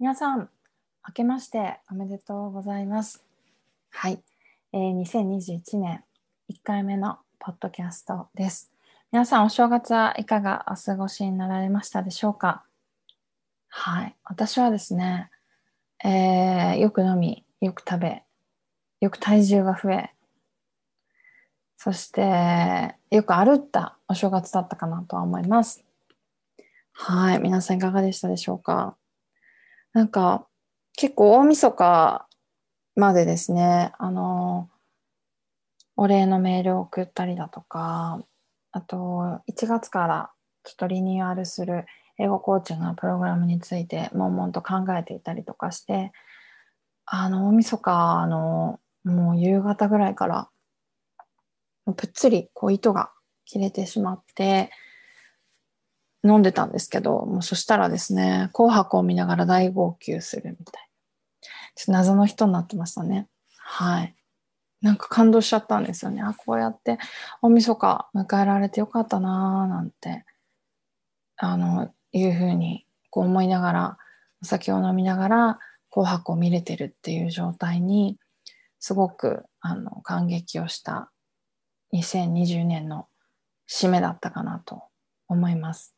皆さん、明けましておめでとうございます。はい、えー、2021年1回目のポッドキャストです。皆さん、お正月はいかがお過ごしになられましたでしょうか？はい、私はですね、えー、よく飲み、よく食べ、よく体重が増え、そして、よく歩ったお正月だったかなとは思います。はい、皆さんいかがでしたでしょうか？なんか、結構大晦日までですね、あの、お礼のメールを送ったりだとか、あと、1月からちょっとリニューアルする英語コーチのプログラムについて、悶々と考えていたりとかして、あの、大晦日のもう夕方ぐらいから、ぷっつりこう糸が切れてしまって、飲んでたんですけど、もうそしたらですね、紅白を見ながら大号泣するみたいな。ちょっと謎の人になってましたね。はい。なんか感動しちゃったんですよね。あ、こうやって大晦日迎えられてよかったなーなんて、あの、いうふうにこう思いながら、お酒を飲みながら紅白を見れてるっていう状態に、すごくあの感激をした2020年の締めだったかなと思います。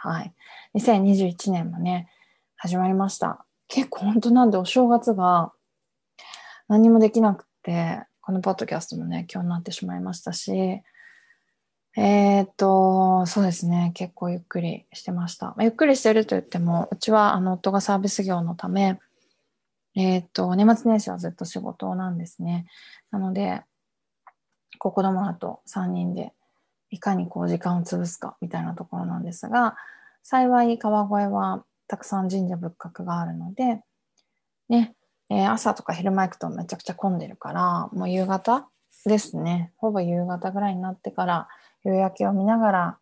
はい。2021年もね、始まりました。結構本当なんでお正月が何もできなくて、このポッドキャストもね、今日になってしまいましたし、えー、っと、そうですね、結構ゆっくりしてました。ゆっくりしてると言っても、うちはあの夫がサービス業のため、えー、っと、年末年始はずっと仕事なんですね。なので、子供らと3人でいかにこう時間を潰すかみたいなところなんですが、幸い川越はたくさん神社仏閣があるので、ね、えー、朝とか昼間行くとめちゃくちゃ混んでるから、もう夕方ですね。ほぼ夕方ぐらいになってから夕焼けを見ながら、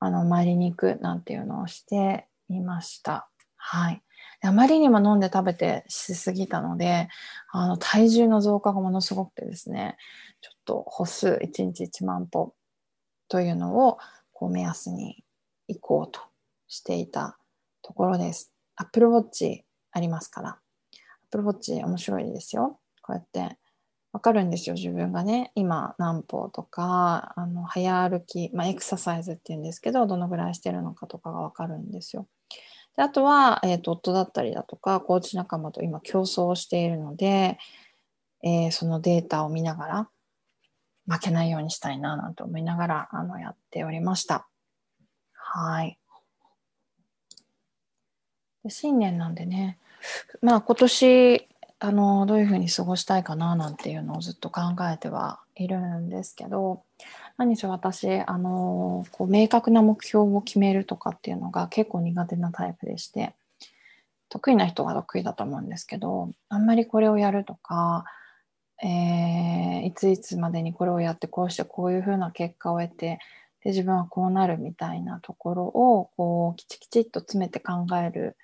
あの、参りに行くなんていうのをしていました。はい。あまりにも飲んで食べてしすぎたので、あの、体重の増加がものすごくてですね、ちょっと歩数1日1万歩というのをこう目安に行こうとしていたところです。Apple Watch ありますから。Apple Watch 面白いですよ。こうやってわかるんですよ。自分がね、今何歩とか、あの早歩き、まあ、エクササイズっていうんですけど、どのぐらいしてるのかとかがわかるんですよ。であとは、えーと、夫だったりだとか、コーチ仲間と今競争しているので、えー、そのデータを見ながら、負けないようにしたいななんて思いながらあのやっておりました。はい。で新年なんでね、まあ今年あのどういうふうに過ごしたいかななんていうのをずっと考えてはいるんですけど、何しろ私あのこう明確な目標を決めるとかっていうのが結構苦手なタイプでして、得意な人は得意だと思うんですけど、あんまりこれをやるとか、えー、いついつまでにこれをやってこうしてこういうふうな結果を得てで自分はこうなるみたいなところをこうきちきちっと詰めて考える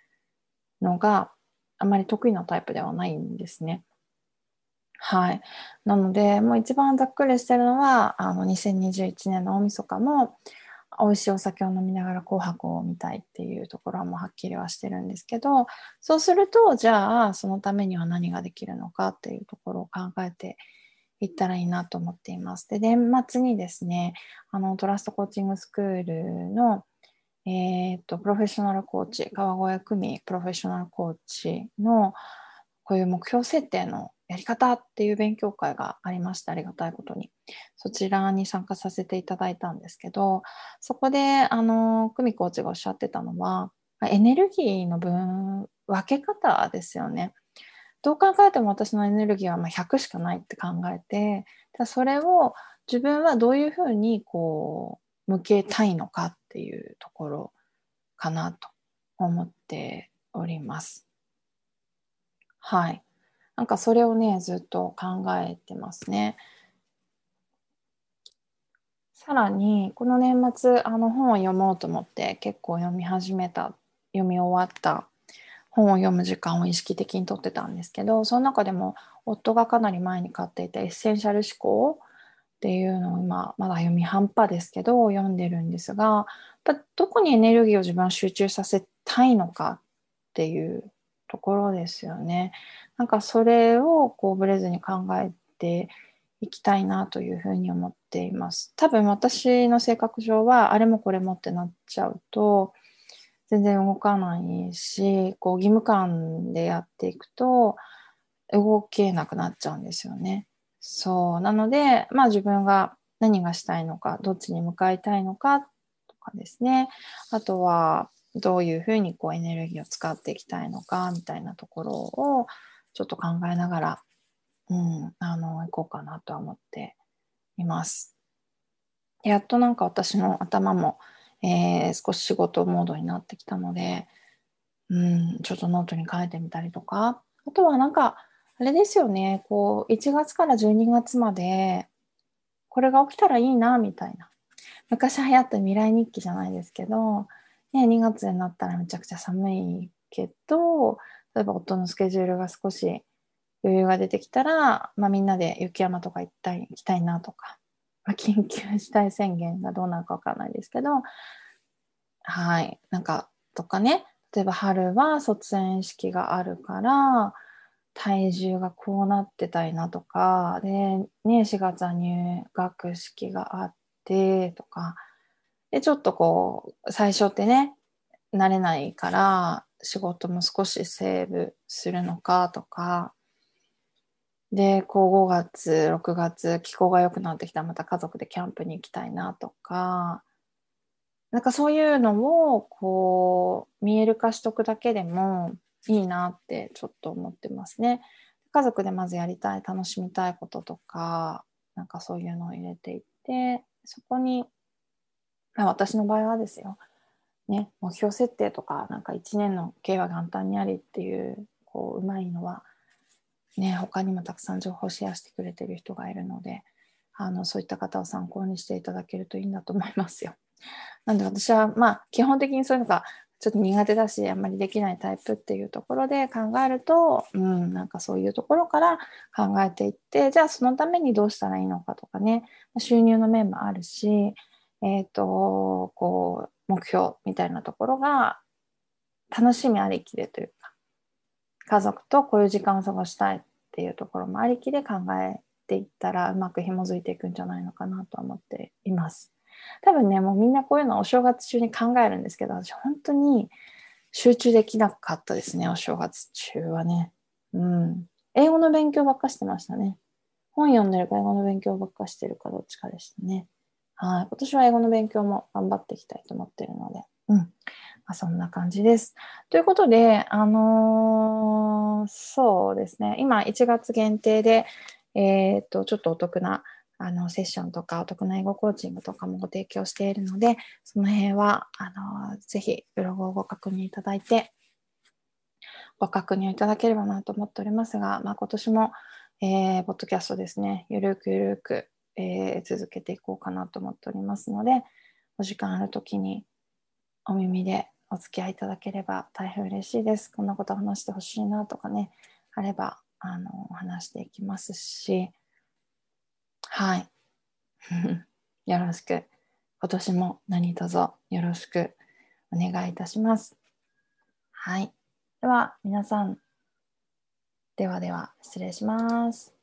のがあまり得意なタイプではないんですね。はい。なのでもう一番ざっくりしてるのはあの2021年の大晦日も美味しいお酒を飲みながら紅白を見たいっていうところはもうはっきりはしてるんですけどそうするとじゃあそのためには何ができるのかっていうところを考えていったらいいなと思っています。で年末にですねあのトラストコーチングスクールのえー、とプロフェッショナルコーチ川越久美プロフェッショナルコーチのこういう目標設定のやり方っていう勉強会がありましてありがたいことに。そちらに参加させていただいたんですけどそこであの久美コーチがおっしゃってたのはエネルギーの分分け方ですよね。どう考えても私のエネルギーはま100しかないって考えてそれを自分はどういうふうにこう向けたいのかっていうところかなと思っております。はいなんかそれをね、ずっと考えてますね。さらに、この年末、あの本を読もうと思って結構読み始めた、読み終わった本を読む時間を意識的にとってたんですけど、その中でも夫がかなり前に買っていたエッセンシャル思考っていうのを今、まだ読み半端ですけど、読んでるんですが、どこにエネルギーを自分は集中させたいのかっていうところですよね。なんかそれをこうブレずに考えていきたいなというふうに思っています。多分私の性格上はあれもこれもってなっちゃうと全然動かないし、こう義務感でやっていくと動けなくなっちゃうんですよね。そう。なので、まあ自分が何がしたいのか、どっちに向かいたいのかとかですね。あとは、どういうふうにこうエネルギーを使っていきたいのかみたいなところをちょっと考えながら、うん、あの、行こうかなとは思っています。やっとなんか私の頭も、えー、少し仕事モードになってきたので、うん、ちょっとノートに書いてみたりとか、あとはなんか、あれですよね、こう、1月から12月まで、これが起きたらいいな、みたいな。昔流行った未来日記じゃないですけど、ね、2月になったらめちゃくちゃ寒いけど、例えば夫のスケジュールが少し余裕が出てきたら、まあ、みんなで雪山とか行ったい行きたいなとか、まあ、緊急事態宣言がどうなるかわからないですけど、はい、なんか、とかね、例えば春は卒園式があるから、体重がこうなってたいなとか、で、ね、4月は入学式があってとか、で、ちょっとこう、最初ってね、慣れないから、仕事も少しセーブするのかとか、で、こう5月、6月、気候が良くなってきた。らまた家族でキャンプに行きたいなとか、なんかそういうのをこう見える化しとくだけでもいいなってちょっと思ってますね。家族でまずやりたい、楽しみたいこととか、なんかそういうのを入れていって、そこに私の場合はですよ、ね、目標設定とか、なんか1年の計は元旦にありっていう、こう、うまいのは、ね、他にもたくさん情報をシェアしてくれてる人がいるので、あの、そういった方を参考にしていただけるといいんだと思いますよ。なんで私は、まあ、基本的にそういうのがちょっと苦手だし、あんまりできないタイプっていうところで考えると、うん、なんかそういうところから考えていって、じゃあそのためにどうしたらいいのかとかね、収入の面もあるし、えっ、ー、と、こう、目標みたいなところが楽しみありきでというか、家族とこういう時間を過ごしたいっていうところもありきで考えていったらうまく紐づいていくんじゃないのかなと思っています。多分ね、もうみんなこういうのお正月中に考えるんですけど、私本当に集中できなかったですね、お正月中はね。うん。英語の勉強ばっかしてましたね。本読んでるか英語の勉強ばっかしてるかどっちかでしたね。はい。今年は英語の勉強も頑張っていきたいと思ってるので、うん。まあ、そんな感じです。ということで、あのー、そうですね。今、1月限定で、えっ、と、ちょっとお得な、あの、セッションとか、お得な英語コーチングとかもご提供しているので、その辺は、あのー、ぜひ、ブログをご確認いただいて、ご確認いただければなと思っておりますが、まあ、今年も、えー、ポッドキャストですね、ゆるくゆるく、えー、続けていこうかなと思っておりますので、お時間ある時にお耳でお付き合いいただければ大変嬉しいです。こんなこと話してほしいなとかね、あれば、あの、話していきますし、はい。よろしく。今年も何卒よろしくお願いいたします。はい。では、皆さん、ではでは、失礼します。